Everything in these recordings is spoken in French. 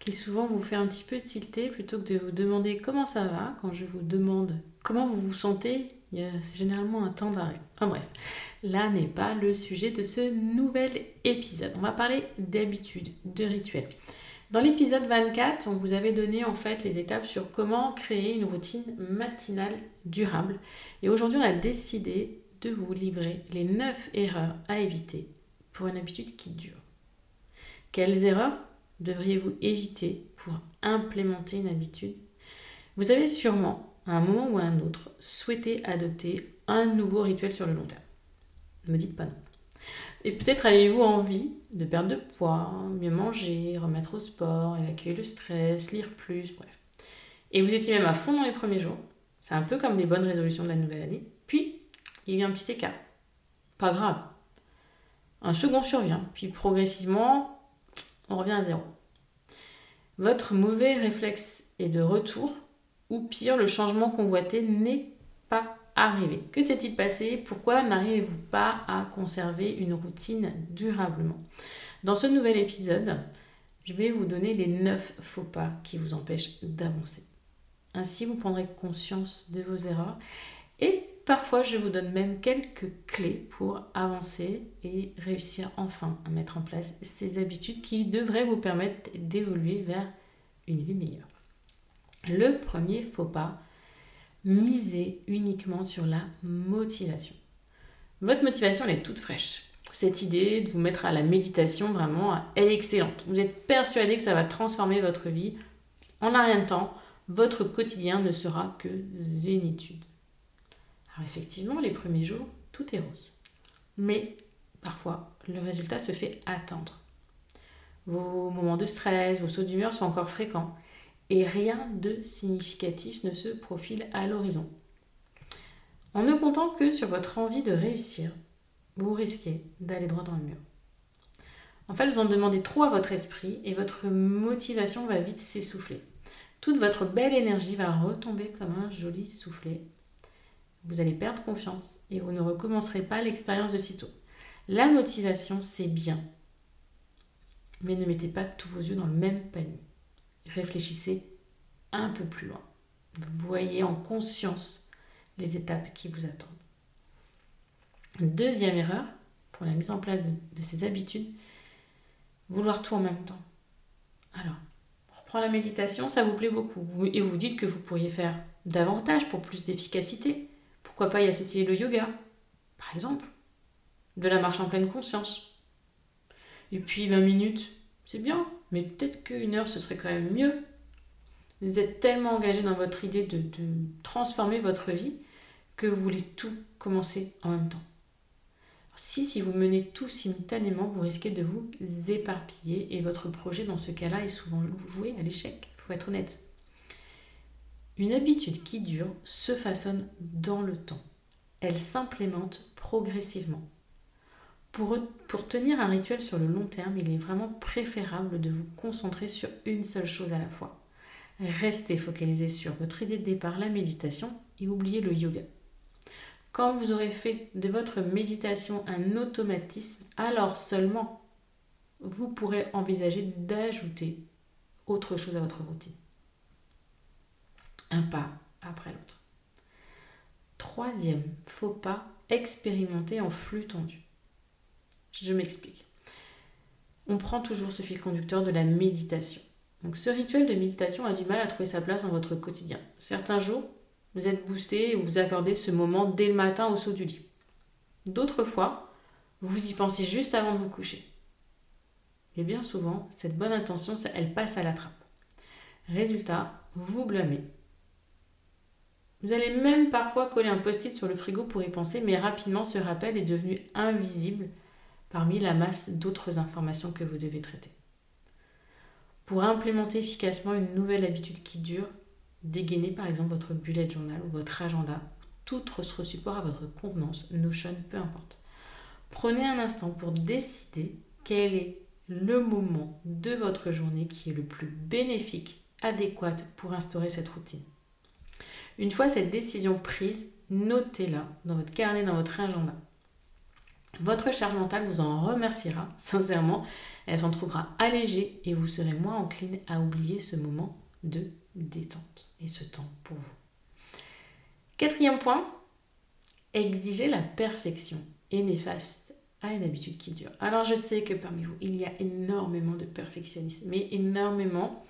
qui souvent vous fait un petit peu tilter plutôt que de vous demander comment ça va. Quand je vous demande comment vous vous sentez, il y a généralement un temps d'arrêt. Enfin bref, là n'est pas le sujet de ce nouvel épisode. On va parler d'habitudes, de rituels. Dans l'épisode 24, on vous avait donné en fait les étapes sur comment créer une routine matinale durable. Et aujourd'hui, on a décidé de vous livrer les 9 erreurs à éviter pour une habitude qui dure. Quelles erreurs? Devriez-vous éviter pour implémenter une habitude? Vous avez sûrement, à un moment ou à un autre, souhaité adopter un nouveau rituel sur le long terme. Ne me dites pas non. Et peut-être avez-vous envie de perdre de poids, mieux manger, remettre au sport, évacuer le stress, lire plus, bref. Et vous étiez même à fond dans les premiers jours. C'est un peu comme les bonnes résolutions de la nouvelle année. Puis, il y a un petit écart. Pas grave. Un second survient, puis progressivement, on revient à zéro. Votre mauvais réflexe est de retour, ou pire, le changement convoité n'est pas arrivé. Que s'est-il passé? Pourquoi n'arrivez-vous pas à conserver une routine durablement? Dans ce nouvel épisode, je vais vous donner les 9 faux pas qui vous empêchent d'avancer. Ainsi, vous prendrez conscience de vos erreurs et Parfois, je vous donne même quelques clés pour avancer et réussir enfin à mettre en place ces habitudes qui devraient vous permettre d'évoluer vers une vie meilleure. Le premier faux pas, miser uniquement sur la motivation. Votre motivation, elle est toute fraîche. Cette idée de vous mettre à la méditation, vraiment, elle est excellente. Vous êtes persuadé que ça va transformer votre vie. En un rien de temps, votre quotidien ne sera que zénitude. Alors effectivement, les premiers jours, tout est rose. Mais parfois, le résultat se fait attendre. Vos moments de stress, vos sauts d'humeur sont encore fréquents et rien de significatif ne se profile à l'horizon. En ne comptant que sur votre envie de réussir, vous risquez d'aller droit dans le mur. En fait, vous en demandez trop à votre esprit et votre motivation va vite s'essouffler. Toute votre belle énergie va retomber comme un joli soufflet vous allez perdre confiance et vous ne recommencerez pas l'expérience de sitôt. La motivation, c'est bien. Mais ne mettez pas tous vos yeux dans le même panier. Réfléchissez un peu plus loin. Voyez en conscience les étapes qui vous attendent. Deuxième erreur pour la mise en place de, ces habitudes, vouloir tout en même temps. Alors, on la méditation, ça vous plaît beaucoup. Et vous dites que vous pourriez faire davantage pour plus d'efficacité. Pourquoi pas y associer le yoga, par exemple? De la marche en pleine conscience. Et puis 20 minutes, c'est bien, mais peut-être qu'une heure, ce serait quand même mieux. Vous êtes tellement engagé dans votre idée de, transformer votre vie que vous voulez tout commencer en même temps. Si, si vous menez tout simultanément, vous risquez de vous éparpiller et votre projet dans ce cas-là est souvent voué à l'échec, il faut être honnête. Une habitude qui dure se façonne dans le temps. Elle s'implémente progressivement. Pour, tenir un rituel sur le long terme, il est vraiment préférable de vous concentrer sur une seule chose à la fois. Restez focalisé sur votre idée de départ, la méditation, et oubliez le yoga. Quand vous aurez fait de votre méditation un automatisme, alors seulement vous pourrez envisager d'ajouter autre chose à votre routine. Un pas après l'autre. Troisième faut pas, expérimenter en flux tendu. Je m'explique. On prend toujours ce fil conducteur de la méditation. Donc ce rituel de méditation a du mal à trouver sa place dans votre quotidien. Certains jours, vous êtes boosté et vous accordez ce moment dès le matin au saut du lit. D'autres fois, vous y pensez juste avant de vous coucher. Et bien souvent, cette bonne intention, elle passe à la trappe. Résultat, vous vous blâmez. Vous allez même parfois coller un post-it sur le frigo pour y penser, mais rapidement ce rappel est devenu invisible parmi la masse d'autres informations que vous devez traiter. Pour implémenter efficacement une nouvelle habitude qui dure, dégainez par exemple votre bullet journal ou votre agenda, tout autre support à votre convenance, Notion, peu importe. Prenez un instant pour décider quel est le moment de votre journée qui est le plus bénéfique, adéquat pour instaurer cette routine. Une fois cette décision prise, notez-la dans votre carnet, dans votre agenda. Votre charge mentale vous en remerciera, sincèrement. Elle s'en trouvera allégée et vous serez moins encline à oublier ce moment de détente et ce temps pour vous. Quatrième point, exiger la perfection est néfaste à une habitude qui dure. Alors je sais que parmi vous, il y a énormément de perfectionnisme, mais énormément.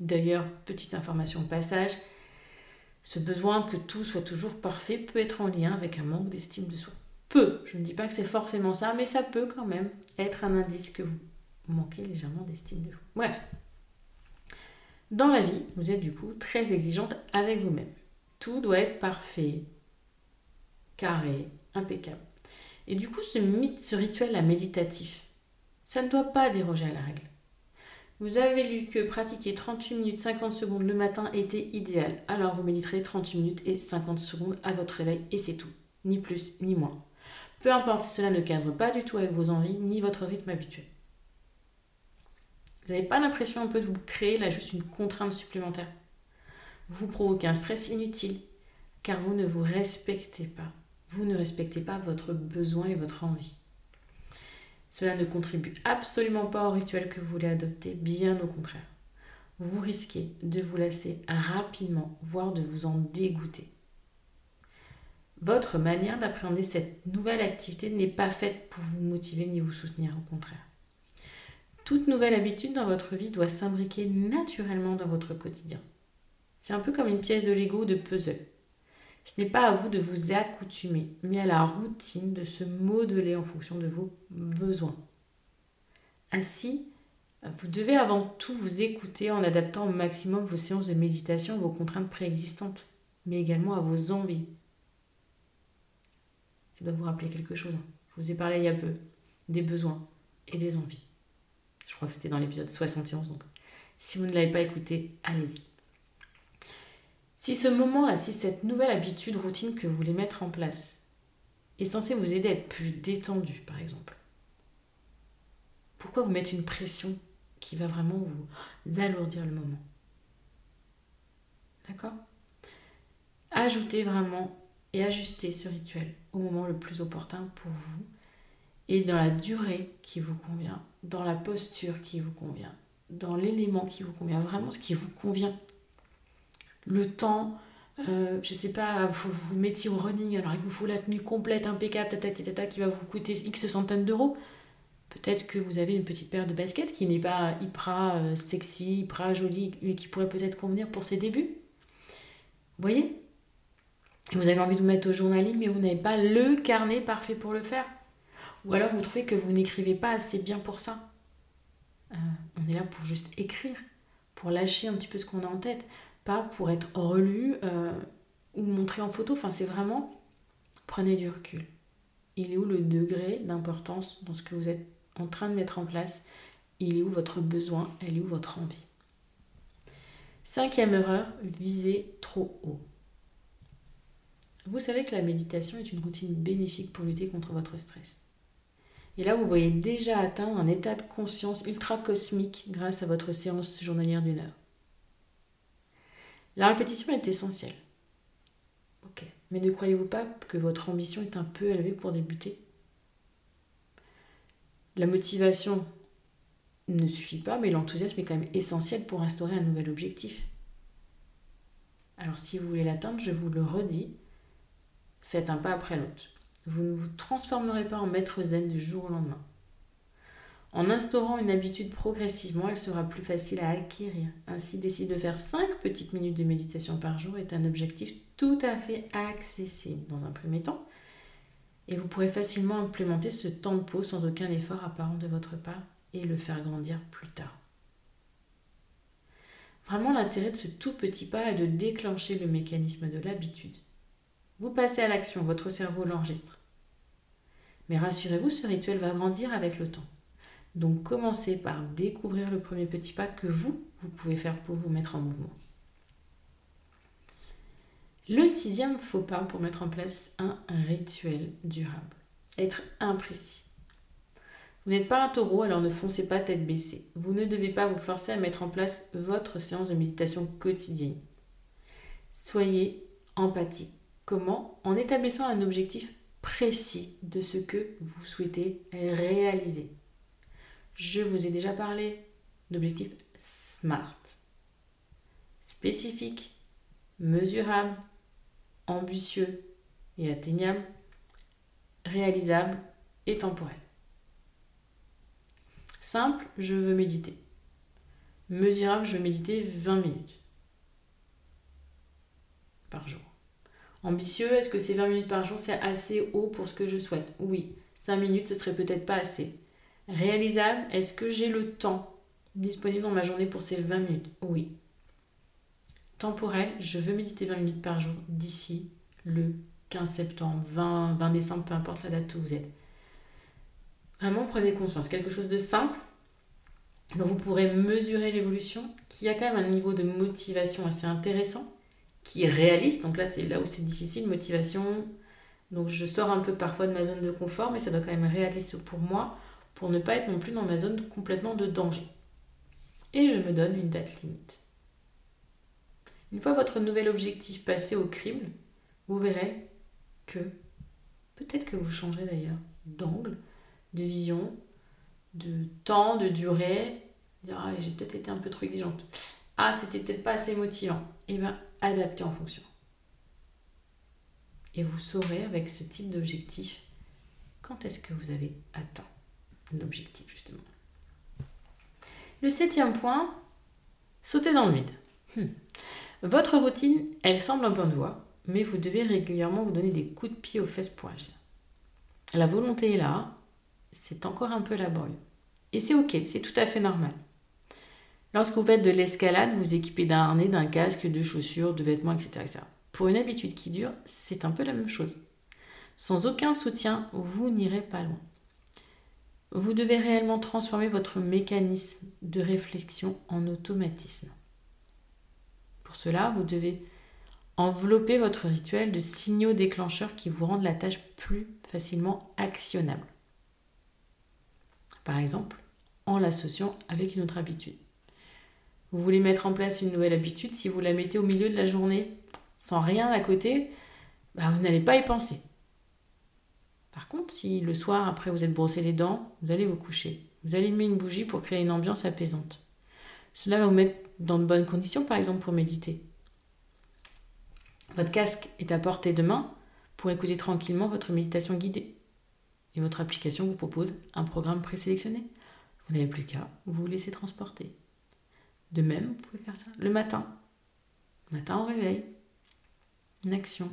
D'ailleurs, petite information au passage, ce besoin que tout soit toujours parfait peut être en lien avec un manque d'estime de soi. Peu, je ne dis pas que c'est forcément ça, mais ça peut quand même être un indice que vous manquez légèrement d'estime de vous. Bref, dans la vie, vous êtes du coup très exigeante avec vous-même. Tout doit être parfait, carré, impeccable. Et du coup, ce ce rituel méditatif, ça ne doit pas déroger à la règle. Vous avez lu que pratiquer 38 minutes 50 secondes le matin était idéal. Alors vous méditerez 38 minutes et 50 secondes à votre réveil et c'est tout. Ni plus ni moins. Peu importe si cela ne cadre pas du tout avec vos envies ni votre rythme habituel. Vous n'avez pas l'impression un peu de vous créer là juste une contrainte supplémentaire? Vous provoquez un stress inutile car vous ne vous respectez pas. Vous ne respectez pas votre besoin et votre envie. Cela ne contribue absolument pas au rituel que vous voulez adopter, bien au contraire. Vous risquez de vous lasser rapidement, voire de vous en dégoûter. Votre manière d'appréhender cette nouvelle activité n'est pas faite pour vous motiver ni vous soutenir, au contraire. Toute nouvelle habitude dans votre vie doit s'imbriquer naturellement dans votre quotidien. C'est un peu comme une pièce de Lego de puzzle. Ce n'est pas à vous de vous accoutumer, mais à la routine de se modeler en fonction de vos besoins. Ainsi, vous devez avant tout vous écouter en adaptant au maximum vos séances de méditation à vos contraintes préexistantes, mais également à vos envies. Je dois vous rappeler quelque chose. Je vous ai parlé il y a peu des besoins et des envies. Je crois que c'était dans l'épisode 71, donc si vous ne l'avez pas écouté, allez-y. Si ce moment-là, si cette nouvelle habitude, routine que vous voulez mettre en place est censée vous aider à être plus détendu, par exemple, pourquoi vous mettre une pression qui va vraiment vous alourdir le moment? D'accord? Ajoutez vraiment et ajustez ce rituel au moment le plus opportun pour vous et dans la durée qui vous convient, dans la posture qui vous convient, dans l'élément qui vous convient, vraiment ce qui vous convient le temps, euh, je sais pas, vous vous mettiez au running, alors il vous faut la tenue complète, impeccable, tata, qui va vous coûter X centaines d'euros. Peut-être que vous avez une petite paire de baskets qui n'est pas hyper euh, sexy, hyper jolie, mais qui pourrait peut-être convenir pour ses débuts. Vous voyez? Vous avez envie de vous mettre au journaling, mais vous n'avez pas le carnet parfait pour le faire. Ou alors vous trouvez que vous n'écrivez pas assez bien pour ça. Euh, on est là pour juste écrire, pour lâcher un petit peu ce qu'on a en tête pas pour être relu euh, ou montré en photo. Enfin, c'est vraiment, prenez du recul. Il est où le degré d'importance dans ce que vous êtes en train de mettre en place? Il est où votre besoin? Elle est où votre envie? Cinquième erreur, visez trop haut. Vous savez que la méditation est une routine bénéfique pour lutter contre votre stress. Et là, vous voyez déjà atteindre un état de conscience ultra cosmique grâce à votre séance journalière d'une heure. La répétition est essentielle. Ok. Mais ne croyez-vous pas que votre ambition est un peu élevée pour débuter? La motivation ne suffit pas, mais l'enthousiasme est quand même essentiel pour instaurer un nouvel objectif. Alors si vous voulez l'atteindre, je vous le redis, faites un pas après l'autre. Vous ne vous transformerez pas en maître zen du jour au lendemain. En instaurant une habitude progressivement, elle sera plus facile à acquérir. Ainsi, décider de faire 5 petites minutes de méditation par jour est un objectif tout à fait accessible dans un premier temps. Et vous pourrez facilement implémenter ce temps de pause sans aucun effort apparent de votre part et le faire grandir plus tard. Vraiment, l'intérêt de ce tout petit pas est de déclencher le mécanisme de l'habitude. Vous passez à l'action, votre cerveau l'enregistre. Mais rassurez-vous, ce rituel va grandir avec le temps. Donc commencez par découvrir le premier petit pas que vous, vous pouvez faire pour vous mettre en mouvement. Le sixième faux pas pour mettre en place un rituel durable. Être imprécis. Vous n'êtes pas un taureau, alors ne foncez pas tête baissée. Vous ne devez pas vous forcer à mettre en place votre séance de méditation quotidienne. Soyez empathique. Comment? En établissant un objectif précis de ce que vous souhaitez réaliser. Je vous ai déjà parlé d'objectifs SMART. Spécifique, mesurable, ambitieux et atteignable, réalisable et temporel. Simple, je veux méditer. Mesurable, je veux méditer 20 minutes par jour. Ambitieux, est-ce que ces 20 minutes par jour, c'est assez haut pour ce que je souhaite? Oui. 5 minutes, ce serait peut-être pas assez. Réalisable, est-ce que j'ai le temps disponible dans ma journée pour ces 20 minutes? Oui. Temporel, je veux méditer 20 minutes par jour d'ici le 15 septembre, 20, 20 décembre, peu importe la date où vous êtes. Vraiment, prenez conscience. Quelque chose de simple, dont vous pourrez mesurer l'évolution, qui a quand même un niveau de motivation assez intéressant, qui est réaliste. Donc là, c'est là où c'est difficile, motivation. Donc je sors un peu parfois de ma zone de confort, mais ça doit quand même réaliste pour moi, pour ne pas être non plus dans ma zone complètement de danger. Et je me donne une date limite. Une fois votre nouvel objectif passé au crible, vous verrez que peut-être que vous changerez d'ailleurs d'angle, de vision, de temps, de durée. ah, j'ai peut-être été un peu trop exigeante. Ah, c'était peut-être pas assez motivant. Eh bien, adaptez en fonction. Et vous saurez avec ce type d'objectif quand est-ce que vous avez atteint l'objectif, justement. Le septième point, sauter dans le vide. Hmm. Votre routine, elle semble en bonne voie, mais vous devez régulièrement vous donner des coups de pied aux fesses pour agir. La volonté est là, c'est encore un peu laborieux. Et c'est ok, c'est tout à fait normal. Lorsque vous faites de l'escalade, vous équipez d'un harnais, d'un casque, de chaussures, de vêtements, etc., etc. Pour une habitude qui dure, c'est un peu la même chose. Sans aucun soutien, vous n'irez pas loin. Vous devez réellement transformer votre mécanisme de réflexion en automatisme. Pour cela, vous devez envelopper votre rituel de signaux déclencheurs qui vous rendent la tâche plus facilement actionnable par exemple, en l'associant avec une autre habitude. Vous voulez mettre en place une nouvelle habitude, si vous la mettez au milieu de la journée sans rien à côté, bah, vous n'allez pas y penser. Par contre, si le soir, après vous êtes brossé les dents, vous allez vous coucher. Vous allumez une bougie pour créer une ambiance apaisante. Cela va vous mettre dans de bonnes conditions, par exemple, pour méditer. Votre casque est à portée de main pour écouter tranquillement votre méditation guidée et votre application vous propose un programme présélectionné. Vous n'avez plus qu'à vous laisser transporter. De même, vous pouvez faire ça le matin. Le matin au réveil. Une action.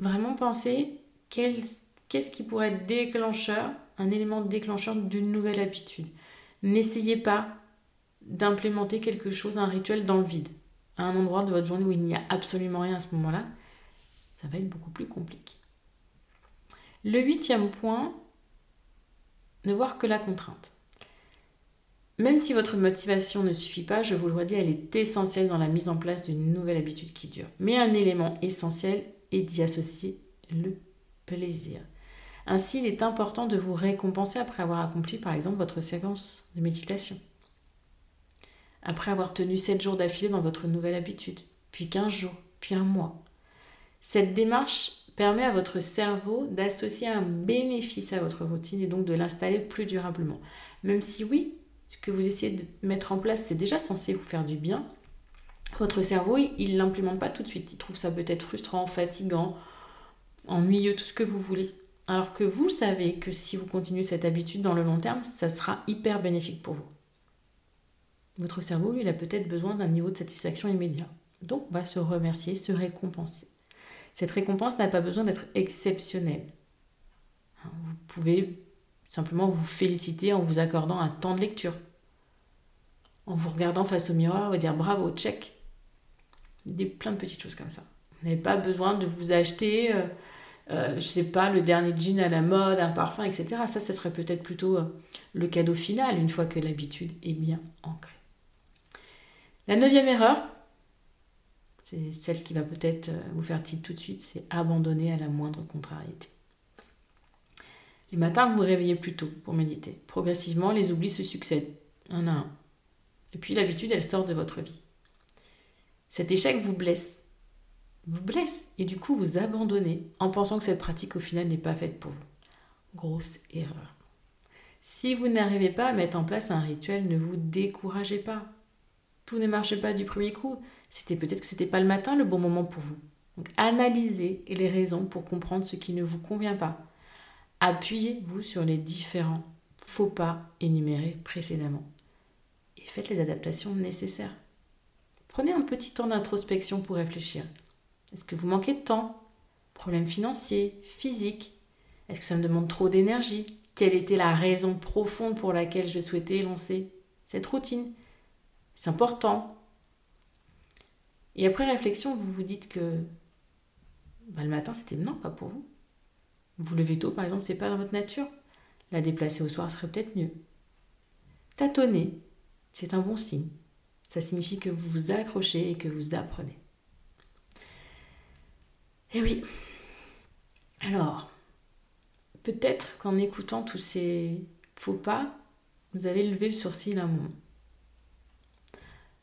Vraiment pensez qu'est-ce qui pourrait être déclencheur, un élément déclencheur d'une nouvelle habitude? N'essayez pas d'implémenter quelque chose, un rituel dans le vide, à un endroit de votre journée où il n'y a absolument rien à ce moment-là. Ça va être beaucoup plus compliqué. Le huitième point, ne voir que la contrainte. Même si votre motivation ne suffit pas, je vous le redis, elle est essentielle dans la mise en place d'une nouvelle habitude qui dure. Mais un élément essentiel est d'y associer le plaisir. Ainsi, il est important de vous récompenser après avoir accompli par exemple votre séquence de méditation. Après avoir tenu 7 jours d'affilée dans votre nouvelle habitude, puis 15 jours, puis un mois. Cette démarche permet à votre cerveau d'associer un bénéfice à votre routine et donc de l'installer plus durablement. Même si oui, ce que vous essayez de mettre en place, c'est déjà censé vous faire du bien, votre cerveau, il ne l'implémente pas tout de suite. Il trouve ça peut-être frustrant, fatigant, ennuyeux, tout ce que vous voulez. Alors que vous savez que si vous continuez cette habitude dans le long terme, ça sera hyper bénéfique pour vous. Votre cerveau, lui, il a peut-être besoin d'un niveau de satisfaction immédiat. Donc, on va se remercier, se récompenser. Cette récompense n'a pas besoin d'être exceptionnelle. Vous pouvez simplement vous féliciter en vous accordant un temps de lecture, en vous regardant face au miroir et dire bravo, check. Des, plein de petites choses comme ça. Vous n'avez pas besoin de vous acheter, euh, euh, je sais pas, le dernier jean à la mode, un parfum, etc. Ça, ce serait peut-être plutôt euh, le cadeau final une fois que l'habitude est bien ancrée. La neuvième erreur, c'est celle qui va peut-être euh, vous faire tilt tout de suite, c'est abandonner à la moindre contrariété. Les matins, vous vous réveillez plus tôt pour méditer. Progressivement, les oublis se succèdent, un à un. Et puis l'habitude, elle sort de votre vie. Cet échec vous blesse. Vous blesse et du coup vous abandonnez en pensant que cette pratique au final n'est pas faite pour vous. Grosse erreur. Si vous n'arrivez pas à mettre en place un rituel, ne vous découragez pas. Tout ne marche pas du premier coup. C'était peut-être que ce n'était pas le matin le bon moment pour vous. Donc analysez les raisons pour comprendre ce qui ne vous convient pas. Appuyez-vous sur les différents faux pas énumérés précédemment et faites les adaptations nécessaires. Prenez un petit temps d'introspection pour réfléchir. Est-ce que vous manquez de temps? Problème financier Physique Est-ce que ça me demande trop d'énergie? Quelle était la raison profonde pour laquelle je souhaitais lancer cette routine? C'est important. Et après réflexion, vous vous dites que bah, le matin, c'était non, pas pour vous. Vous levez tôt, par exemple, c'est pas dans votre nature. La déplacer au soir serait peut-être mieux. Tâtonner, c'est un bon signe. Ça signifie que vous vous accrochez et que vous apprenez. Eh oui. Alors, peut-être qu'en écoutant tous ces faux pas, vous avez levé le sourcil un moment.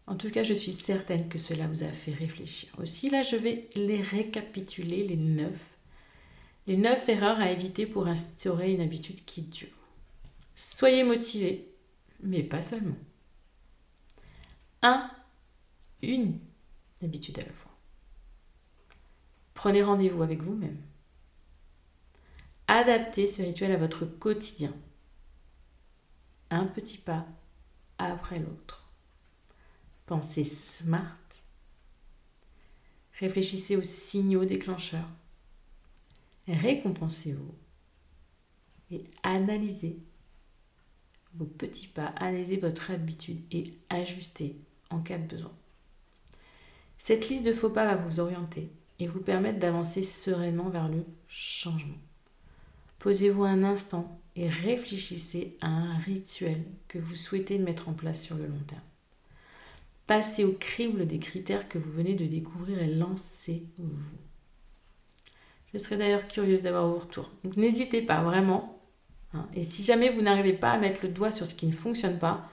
En tout cas, je suis certaine que cela vous a fait réfléchir. Aussi, là, je vais les récapituler, les neuf. Les neuf erreurs à éviter pour instaurer une habitude qui dure. Soyez motivé, mais pas seulement. Un, une habitude à la fois. Prenez rendez-vous avec vous-même. Adaptez ce rituel à votre quotidien. Un petit pas après l'autre. Pensez smart. Réfléchissez aux signaux déclencheurs. Récompensez-vous. Et analysez vos petits pas, analysez votre habitude et ajustez en cas de besoin. Cette liste de faux pas va vous orienter et vous permettre d'avancer sereinement vers le changement. Posez-vous un instant et réfléchissez à un rituel que vous souhaitez mettre en place sur le long terme. Passez au crible des critères que vous venez de découvrir et lancez-vous. Je serais d'ailleurs curieuse d'avoir vos retours. N'hésitez pas vraiment. Hein. Et si jamais vous n'arrivez pas à mettre le doigt sur ce qui ne fonctionne pas,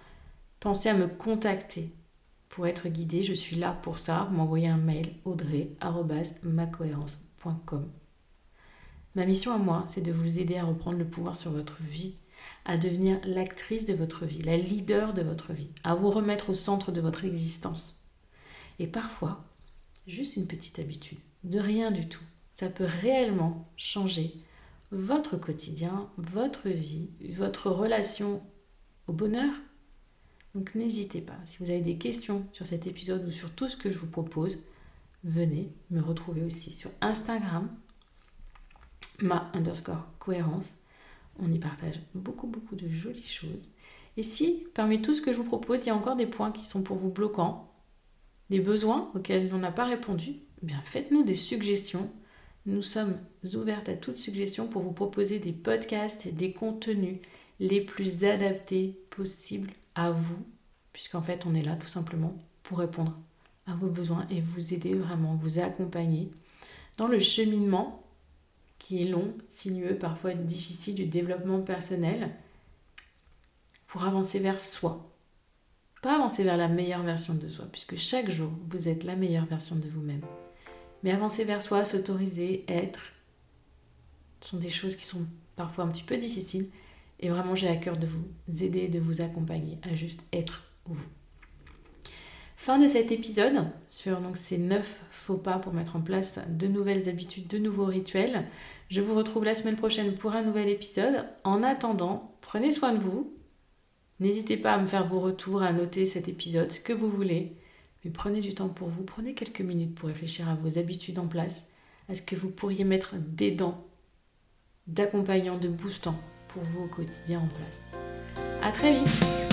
pensez à me contacter pour être guidé. Je suis là pour ça. Vous m'envoyez un mail audrey.macohérence.com. Ma mission à moi, c'est de vous aider à reprendre le pouvoir sur votre vie à devenir l'actrice de votre vie, la leader de votre vie, à vous remettre au centre de votre existence. Et parfois, juste une petite habitude, de rien du tout, ça peut réellement changer votre quotidien, votre vie, votre relation au bonheur. Donc n'hésitez pas, si vous avez des questions sur cet épisode ou sur tout ce que je vous propose, venez me retrouver aussi sur Instagram, ma underscore cohérence on y partage beaucoup, beaucoup de jolies choses. Et si, parmi tout ce que je vous propose, il y a encore des points qui sont pour vous bloquants, des besoins auxquels on n'a pas répondu, eh bien faites-nous des suggestions. Nous sommes ouvertes à toute suggestion pour vous proposer des podcasts et des contenus les plus adaptés possibles à vous, puisqu'en fait on est là tout simplement pour répondre à vos besoins et vous aider vraiment, vous accompagner dans le cheminement qui est long, sinueux, parfois difficile du développement personnel pour avancer vers soi. Pas avancer vers la meilleure version de soi, puisque chaque jour, vous êtes la meilleure version de vous-même. Mais avancer vers soi, s'autoriser, être, sont des choses qui sont parfois un petit peu difficiles. Et vraiment, j'ai à cœur de vous aider, de vous accompagner à juste être vous. Fin de cet épisode sur donc, ces 9 faux pas pour mettre en place de nouvelles habitudes, de nouveaux rituels. Je vous retrouve la semaine prochaine pour un nouvel épisode. En attendant, prenez soin de vous. N'hésitez pas à me faire vos retours, à noter cet épisode, ce que vous voulez. Mais prenez du temps pour vous, prenez quelques minutes pour réfléchir à vos habitudes en place, à ce que vous pourriez mettre des dents d'accompagnant, de boostant pour vous au quotidien en place. À très vite